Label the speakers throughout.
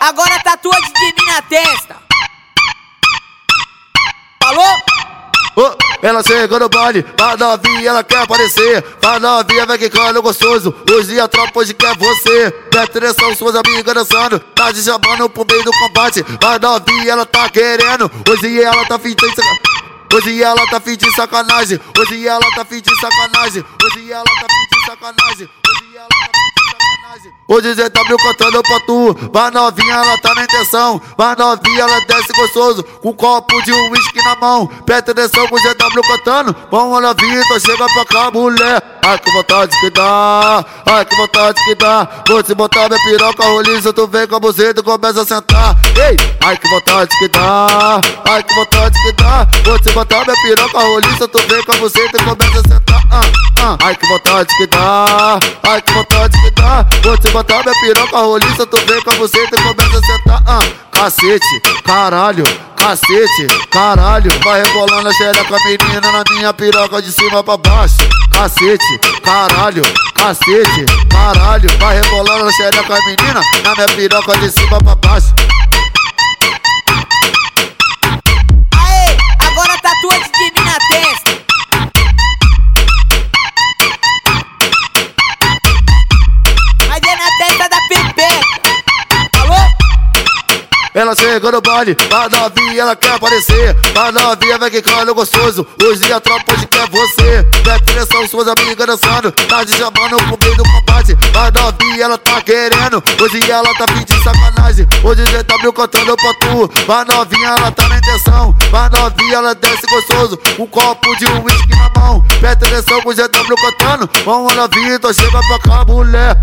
Speaker 1: agora tatua de mim na testa. Falou?
Speaker 2: Oh, ela chegou no baile, pra novinha ela quer aparecer. Pra novinha vai quicando gostoso. Hoje a tropa hoje quer você. Presta atenção, suas amigas dançando. Tá te chamando pro meio do combate. Pra novinha ela tá querendo. Hoje ela tá fingindo. Hoje ela tá fingindo sacanagem. Hoje ela tá fingindo sacanagem. Hoje ela tá fingindo sacanagem. Hoje ela tá ZW cantando pra tu, mas novinha ela tá na intenção. Mas novinha ela desce gostoso, com um copo de uísque na mão. Presta atenção com o ZW cantando. Vamos lá, Vitor, chega pra cá, mulher. Ai que vontade que dá, ai que vontade que dá. Vou te botar minha piroca roliça, tu vem com a buzeta e começa a sentar. Ei, ai que vontade que dá, ai que vontade que dá. Vou te botar minha piroca roliça, tu vem com a buzeta e começa a sentar. Ah, Ai que vontade que dá, ai que vontade que dá. Vou te botar minha piroca roliça, tu vem com a buzeta e começa a sentar. Ah, cacete, caralho, cacete, caralho. Vai rebolando a xereca menina na minha piroca de cima pra baixo. Cacete, caralho, cacete, caralho. Vai rebolando a xereca menina na minha piroca de cima pra baixo. Ela chegou no baile, pra novinha ela quer aparecer. Pra novinha vai quicando gostoso. Hoje a tropa hoje quer você. Presta atenção, suas amigas dançando. Tá te chamando pro meio do combate. Pra novinha ela tá querendo. Hoje ela tá pedindo sacanagem. Hoje GW cantando pra tu. Pra novinha ela tá na intenção. Pra novinha ela desce gostoso. Um copo de uísque na mão. Presta atenção com o GW cantando. Vamos lá, Vitor, chega pra cá, mulher.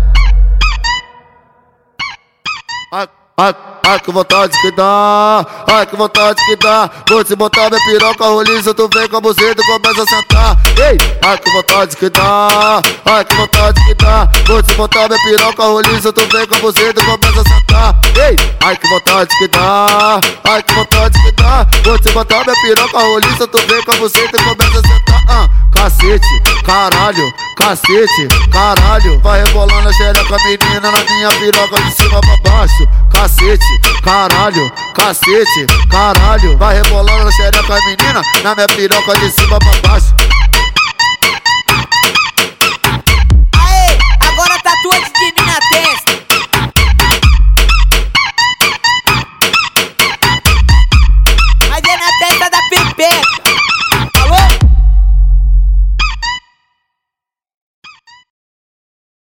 Speaker 2: Ai, ai, que vontade que dá, ai, que vontade que dá. Vou te botar minha piroca roliça, tu vem com a buzeta e começa a sentar. Ei, ai, que vontade que dá, ai, que vontade que dá. Vou te botar minha piroca roliça, tu vem com a buzeta e começa a sentar. Ei, ai, que vontade que dá, ai, que vontade que dá. Vou te botar minha piroca roliça, tu vem com buzeta e começa a sentar. Ah, cacete, caralho, cacete, caralho. Vai rebolando a xereca menina na minha piroca de cima pra baixo. Cacete, caralho, cacete, caralho. Vai rebolando a xereca menina na minha piroca de cima pra baixo.